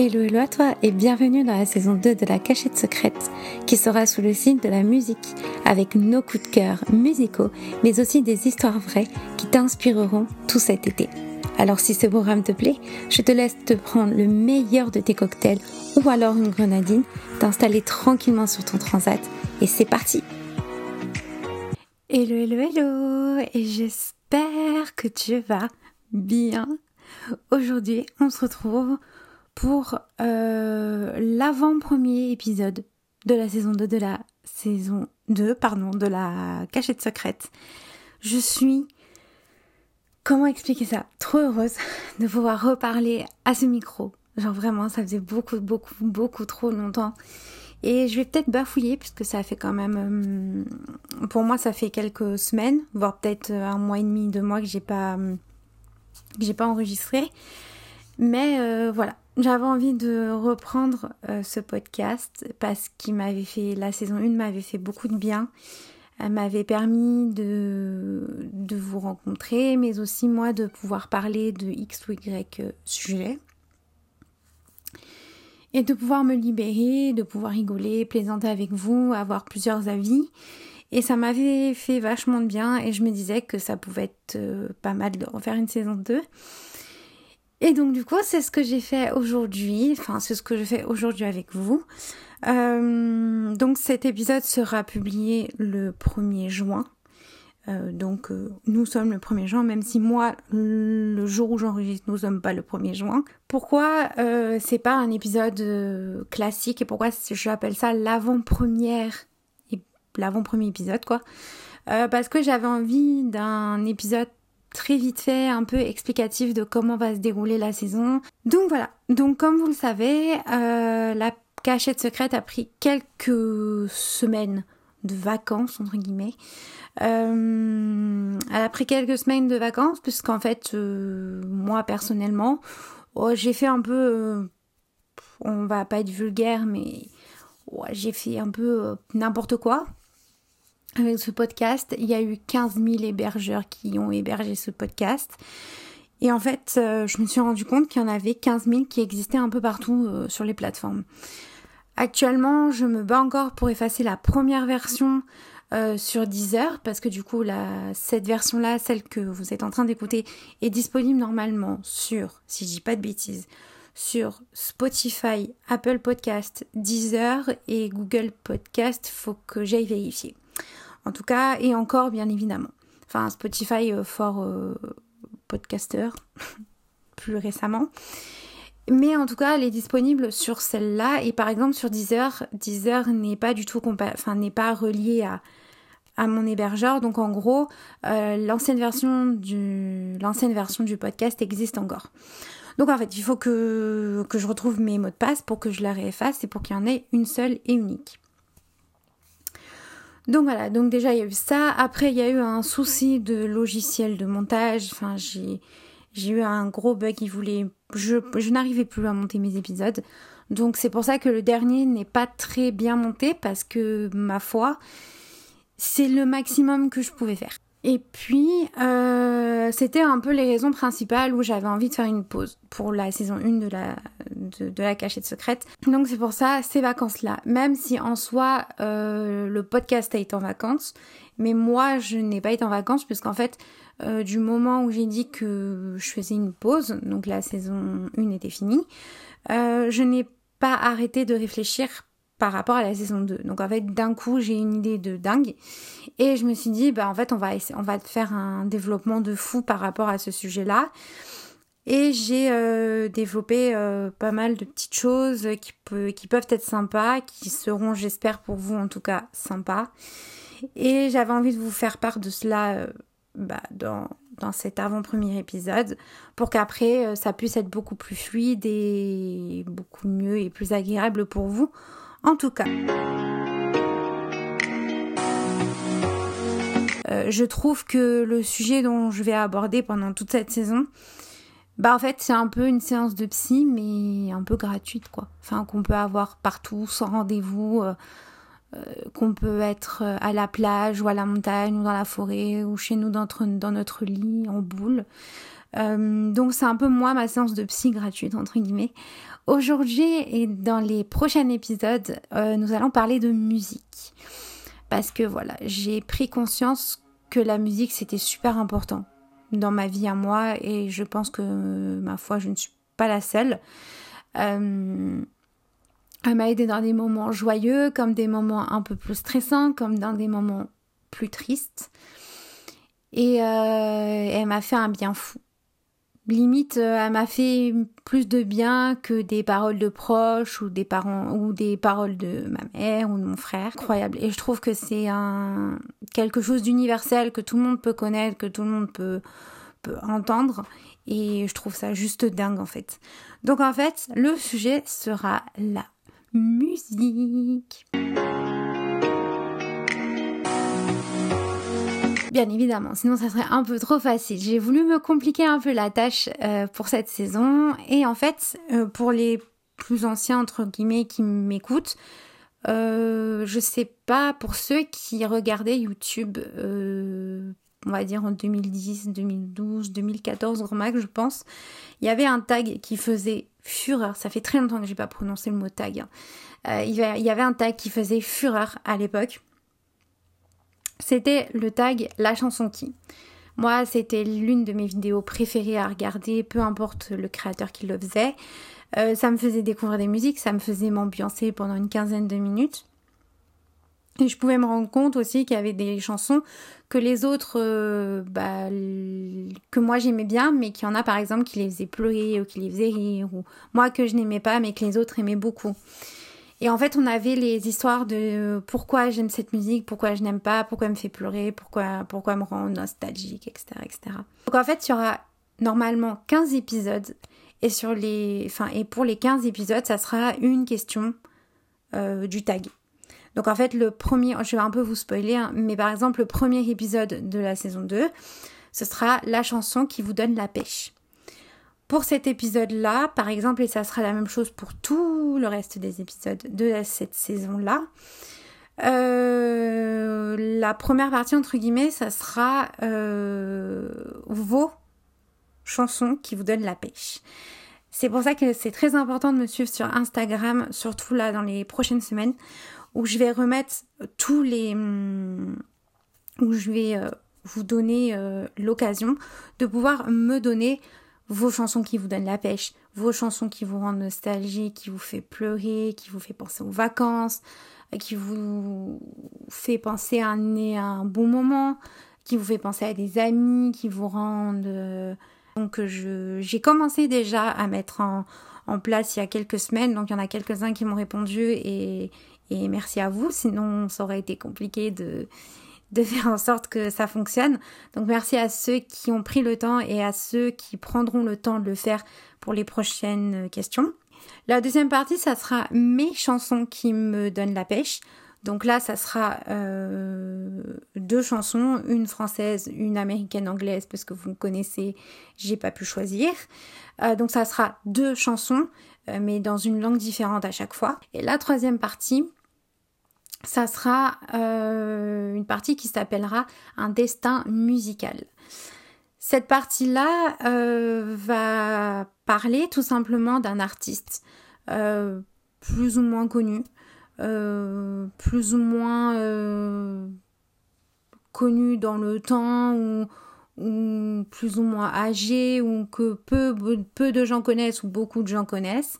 Hello, hello à toi et bienvenue dans la saison 2 de la cachette secrète qui sera sous le signe de la musique avec nos coups de cœur musicaux mais aussi des histoires vraies qui t'inspireront tout cet été. Alors si ce programme te plaît, je te laisse te prendre le meilleur de tes cocktails ou alors une grenadine, t'installer tranquillement sur ton transat et c'est parti Hello, hello, hello et j'espère que tu vas bien. Aujourd'hui, on se retrouve pour euh, l'avant-premier épisode de la saison 2 de la saison 2, pardon, de la cachette secrète. Je suis comment expliquer ça Trop heureuse de pouvoir reparler à ce micro. Genre vraiment, ça faisait beaucoup, beaucoup, beaucoup trop longtemps. Et je vais peut-être bafouiller puisque ça fait quand même, euh, pour moi, ça fait quelques semaines, voire peut-être un mois et demi, deux mois que j'ai pas, que j'ai pas enregistré. Mais euh, voilà, j'avais envie de reprendre euh, ce podcast parce qu'il m'avait fait, la saison 1 m'avait fait beaucoup de bien. Elle m'avait permis de, vous rencontrer, mais aussi moi de pouvoir parler de X ou Y euh, sujet. Et de pouvoir me libérer, de pouvoir rigoler, plaisanter avec vous, avoir plusieurs avis. Et ça m'avait fait vachement de bien et je me disais que ça pouvait être euh, pas mal de refaire une saison 2. Et donc du coup, c'est ce que j'ai fait aujourd'hui, enfin c'est ce que je fais aujourd'hui avec vous. Euh, donc cet épisode sera publié le 1er juin. Euh, donc euh, nous sommes le 1er juin, même si moi, le jour où j'enregistre, nous sommes pas le 1er juin. Pourquoi c'est pas un épisode classique et pourquoi j'appelle ça l'avant-première, l'avant-premier épisode quoi? Parce que j'avais envie d'un épisode très vite fait, un peu explicatif de comment va se dérouler la saison. Donc voilà, donc comme vous le savez, euh, la cachette secrète a pris quelques semaines de vacances, entre guillemets. Euh, elle a pris quelques semaines de vacances, puisqu'en fait, euh, moi personnellement, oh, j'ai fait un peu, on va pas être vulgaire, mais j'ai fait un peu n'importe quoi avec ce podcast. Il y a eu 15 000 hébergeurs qui ont hébergé ce podcast. Et en fait, euh, je me suis rendu compte qu'il y en avait 15 000 qui existaient un peu partout euh, sur les plateformes. Actuellement, je me bats encore pour effacer la première version euh, sur Deezer parce que du coup, cette version-là, celle que vous êtes en train d'écouter, est disponible normalement sur, si je dis pas de bêtises, sur Spotify, Apple Podcast, Deezer et Google Podcast. Faut que j'aille vérifier en tout cas, et encore bien évidemment. Enfin, Spotify euh, fort euh, podcaster, plus récemment. Mais en tout cas, elle est disponible sur celle-là. Et par exemple, sur Deezer, Deezer n'est pas du tout enfin, n'est pas relié à, mon hébergeur. Donc en gros, euh, l'ancienne version du l'ancienne version du podcast existe encore. Donc en fait, il faut que, que je retrouve mes mots de passe pour que je la réefface et pour qu'il y en ait une seule et unique. Donc voilà, donc déjà il y a eu ça. Après il y a eu un souci de logiciel de montage. Enfin j'ai eu un gros bug qui voulait je n'arrivais plus à monter mes épisodes. Donc c'est pour ça que le dernier n'est pas très bien monté parce que ma foi c'est le maximum que je pouvais faire. Et puis, euh, c'était un peu les raisons principales où j'avais envie de faire une pause pour la saison 1 de la, de, la cachette secrète. Donc c'est pour ça, ces vacances-là. Même si en soi, euh, le podcast a été en vacances, mais moi, je n'ai pas été en vacances puisqu'en fait, euh, du moment où j'ai dit que je faisais une pause, donc la saison 1 était finie, je n'ai pas arrêté de réfléchir par rapport à la saison 2. Donc en fait, d'un coup, j'ai une idée de dingue et je me suis dit bah en fait, on va faire un développement de fou par rapport à ce sujet-là. Et j'ai euh, développé euh, pas mal de petites choses qui, qui peuvent être sympas, qui seront, j'espère pour vous en tout cas, sympas. Et j'avais envie de vous faire part de cela euh, bah, dans, dans cet avant-premier épisode pour qu'après ça puisse être beaucoup plus fluide et beaucoup mieux et plus agréable pour vous en tout cas. Euh, je trouve que le sujet dont je vais aborder pendant toute cette saison, bah en fait c'est un peu une séance de psy mais un peu gratuite quoi. Enfin qu'on peut avoir partout sans rendez-vous, euh, euh, qu'on peut être à la plage ou à la montagne ou dans la forêt ou chez nous dans dans notre lit en boule. donc c'est un peu moi ma séance de psy gratuite entre guillemets. Aujourd'hui et dans les prochains épisodes, nous allons parler de musique. Parce que voilà, j'ai pris conscience que la musique c'était super important dans ma vie à moi et je pense que ma foi je ne suis pas la seule. Euh, elle m'a aidé dans des moments joyeux, comme des moments un peu plus stressants, comme dans des moments plus tristes. Et euh, elle m'a fait un bien fou. Limite, euh, elle m'a fait plus de bien que des paroles de proches ou des parents ou des paroles de ma mère ou de mon frère. Incroyable. Et je trouve que c'est un quelque chose d'universel que tout le monde peut connaître, que tout le monde peut peut entendre. Et je trouve ça juste dingue en fait. Donc en fait, le sujet sera la musique. Bien évidemment, sinon ça serait un peu trop facile. J'ai voulu me compliquer un peu la tâche euh, pour cette saison et en fait, euh, pour les plus anciens entre guillemets qui m'écoutent, euh, je sais pas pour ceux qui regardaient YouTube, on va dire en 2010, 2012, 2014 grand max, je pense, il y avait un tag qui faisait fureur. Ça fait très longtemps que j'ai pas prononcé le mot tag. Hein. il y avait un tag qui faisait fureur à l'époque c'était le tag La chanson qui. Moi, c'était l'une de mes vidéos préférées à regarder, peu importe le créateur qui le faisait. Euh, ça me faisait découvrir des musiques, ça me faisait m'ambiancer pendant une quinzaine de minutes. Et je pouvais me rendre compte aussi qu'il y avait des chansons que les autres, euh, bah, que moi j'aimais bien, mais qu'il y en a par exemple qui les faisaient pleurer ou qui les faisaient rire, ou moi que je n'aimais pas, mais que les autres aimaient beaucoup. Et en fait, on avait les histoires de pourquoi j'aime cette musique, pourquoi je n'aime pas, pourquoi elle me fait pleurer, pourquoi, pourquoi elle me rend nostalgique, etc., etc. Donc en fait, il y aura normalement 15 épisodes. Et, sur les, enfin, et pour les 15 épisodes, ça sera une question euh, du tag. Donc en fait, le premier, je vais un peu vous spoiler, hein, mais par exemple, le premier épisode de la saison 2, ce sera la chanson qui vous donne la pêche. Pour cet épisode-là, par exemple, et ça sera la même chose pour tout le reste des épisodes de cette saison-là, euh, la première partie, entre guillemets, ça sera euh, vos chansons qui vous donnent la pêche. C'est pour ça que c'est très important de me suivre sur Instagram, surtout là dans les prochaines semaines, où je vais remettre tous les... où je vais euh, vous donner l'occasion de pouvoir me donner vos chansons qui vous donnent la pêche, vos chansons qui vous rendent nostalgique, qui vous fait pleurer, qui vous fait penser aux vacances, qui vous fait penser à un, bon moment, qui vous fait penser à des amis, qui vous rendent... Euh, donc j'ai commencé déjà à mettre en, place il y a quelques semaines, donc il y en a quelques-uns qui m'ont répondu et, et merci à vous, sinon ça aurait été compliqué de de faire en sorte que ça fonctionne. Donc merci à ceux qui ont pris le temps et à ceux qui prendront le temps de le faire pour les prochaines questions. La deuxième partie, ça sera mes chansons qui me donnent la pêche. Donc là, ça sera euh, deux chansons, une française, une américaine anglaise, parce que vous me connaissez, j'ai pas pu choisir. Euh, donc ça sera deux chansons, euh, mais dans une langue différente à chaque fois. Et la troisième partie, ça sera euh, une partie qui s'appellera un destin musical. Cette partie-là euh, va parler tout simplement d'un artiste euh, plus ou moins connu, plus ou moins connu dans le temps ou, ou, plus ou moins âgé ou que peu, peu de gens connaissent ou beaucoup de gens connaissent.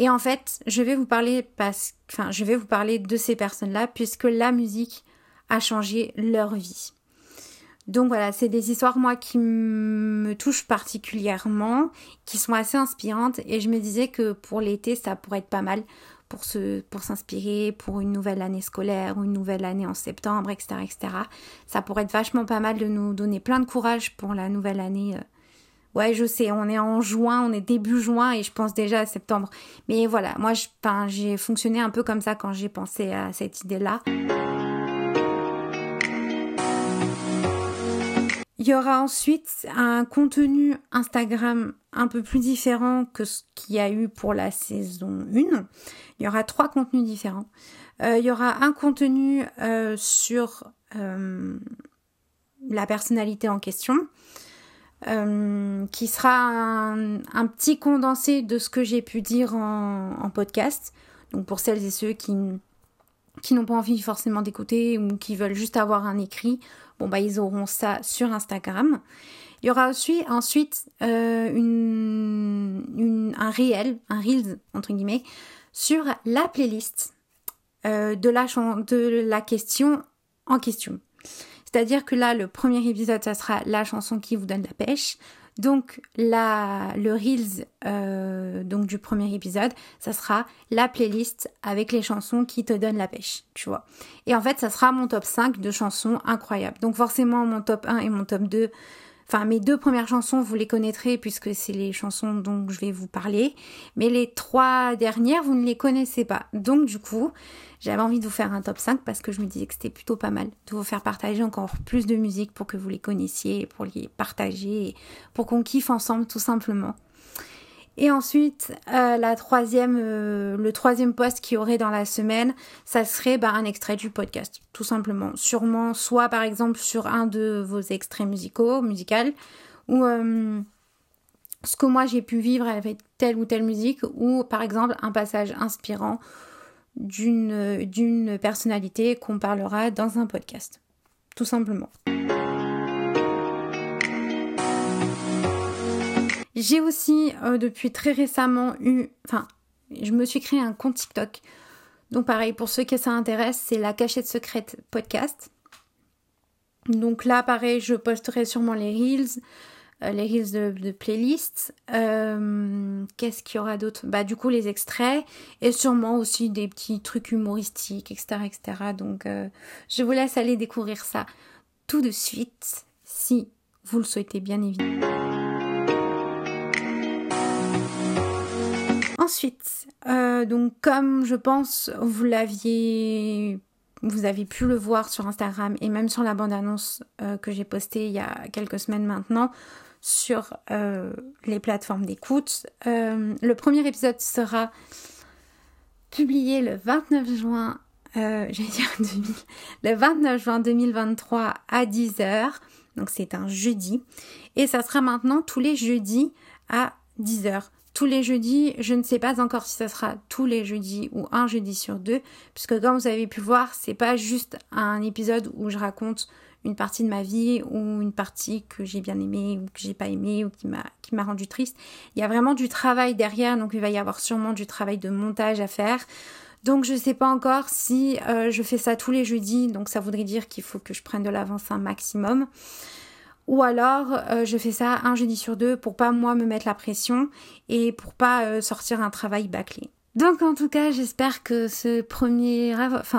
Et en fait, je vais vous parler parce, enfin, je vais vous parler de ces personnes-là puisque la musique a changé leur vie. Donc voilà, c'est des histoires moi qui me touchent particulièrement, qui sont assez inspirantes et je me disais que pour l'été ça pourrait être pas mal pour se, pour s'inspirer pour une nouvelle année scolaire ou une nouvelle année en septembre, etc., etc. Ça pourrait être vachement pas mal de nous donner plein de courage pour la nouvelle année euh, Ouais, je sais, on est en juin, on est début juin et je pense déjà à septembre. Mais voilà, moi, j'ai fonctionné un peu comme ça quand j'ai pensé à cette idée-là. Il y aura ensuite un contenu Instagram un peu plus différent que ce qu'il y a eu pour la saison 1. Il y aura trois contenus différents. Euh, il y aura un contenu euh, sur euh, la personnalité en question. Qui sera un, petit condensé de ce que j'ai pu dire en, podcast. Donc pour celles et ceux qui, qui n'ont pas envie forcément d'écouter ou qui veulent juste avoir un écrit, bon bah ils auront ça sur Instagram. Il y aura aussi ensuite euh, une, un réel, un reels entre guillemets, sur la playlist euh, de la question en question. C'est-à-dire que là, le premier épisode, ça sera la chanson qui vous donne la pêche. Donc le Reels euh, donc du premier épisode, ça sera la playlist avec les chansons qui te donnent la pêche, tu vois. Et en fait, ça sera mon top 5 de chansons incroyables. Donc forcément, mon top 1 et mon top 2 Enfin, mes deux premières chansons, vous les connaîtrez puisque c'est les chansons dont je vais vous parler. Mais les trois dernières, vous ne les connaissez pas. Donc, du coup, j'avais envie de vous faire un top 5 parce que je me disais que c'était plutôt pas mal de vous faire partager encore plus de musique pour que vous les connaissiez, pour les partager, pour qu'on kiffe ensemble tout simplement. Et ensuite, euh, la troisième, euh, le troisième post qu'il y aurait dans la semaine, ça serait bah, un extrait du podcast, tout simplement. Sûrement, soit par exemple sur un de vos extraits musicaux, musicaux, ou euh, ce que moi j'ai pu vivre avec telle ou telle musique, ou par exemple un passage inspirant d'une personnalité qu'on parlera dans un podcast, tout simplement. J'ai aussi euh, depuis très récemment eu, enfin, je me suis créé un compte TikTok. Donc pareil, pour ceux qui ça intéresse, c'est la cachette secrète podcast. Donc là, pareil, je posterai sûrement les reels, euh, les reels de, de playlist. Euh, qu'est-ce qu'il y aura d'autre? Bah du coup les extraits et sûrement aussi des petits trucs humoristiques, etc., etc. Donc je vous laisse aller découvrir ça tout de suite, si vous le souhaitez bien évidemment. Ensuite, euh, donc comme je pense vous l'aviez, vous avez pu le voir sur Instagram et même sur la bande-annonce euh, que j'ai postée il y a quelques semaines maintenant sur euh, les plateformes d'écoute, le premier épisode sera publié le 29 juin, dire le 29 juin 2023 à 10h. Donc c'est un jeudi. Et ça sera maintenant tous les jeudis à 10h tous les jeudis. Je ne sais pas encore si ça sera tous les jeudis ou un jeudi sur deux, puisque comme vous avez pu voir, c'est pas juste un épisode où je raconte une partie de ma vie ou une partie que j'ai bien aimée ou que j'ai pas aimée ou qui m'a qui rendu triste. Il y a vraiment du travail derrière, donc il va y avoir sûrement du travail de montage à faire. Donc je sais pas encore si euh, je fais ça tous les jeudis, donc ça voudrait dire qu'il faut que je prenne de l'avance un maximum. Ou alors, euh, je fais ça un jeudi sur deux pour pas moi me mettre la pression et pour pas euh, sortir un travail bâclé. Donc en tout cas, j'espère que ce premier,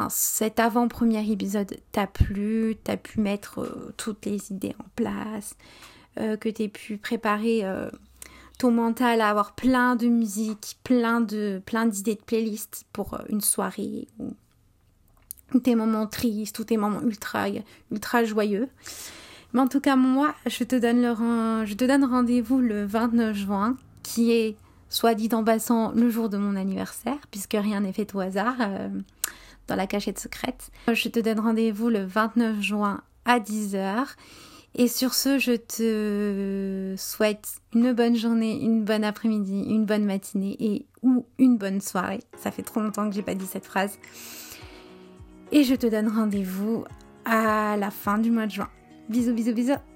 cet avant-premier épisode t'a plu, t'as pu mettre euh, toutes les idées en place, que t'aies pu préparer ton mental à avoir plein de musique, plein de plein d'idées de playlist pour une soirée ou, ou, tes moments tristes ou tes moments ultra ultra joyeux. Mais en tout cas, moi, je te donne, donne rendez-vous le 29 juin, qui est, soit dit en passant, le jour de mon anniversaire, puisque rien n'est fait au hasard euh, dans la cachette secrète. Je te donne rendez-vous le 29 juin à 10h. Et sur ce, je te souhaite une bonne journée, une bonne après-midi, une bonne matinée et ou une bonne soirée. Ça fait trop longtemps que j'ai pas dit cette phrase. Et je te donne rendez-vous à la fin du mois de juin. Bisous, bisous, bisous.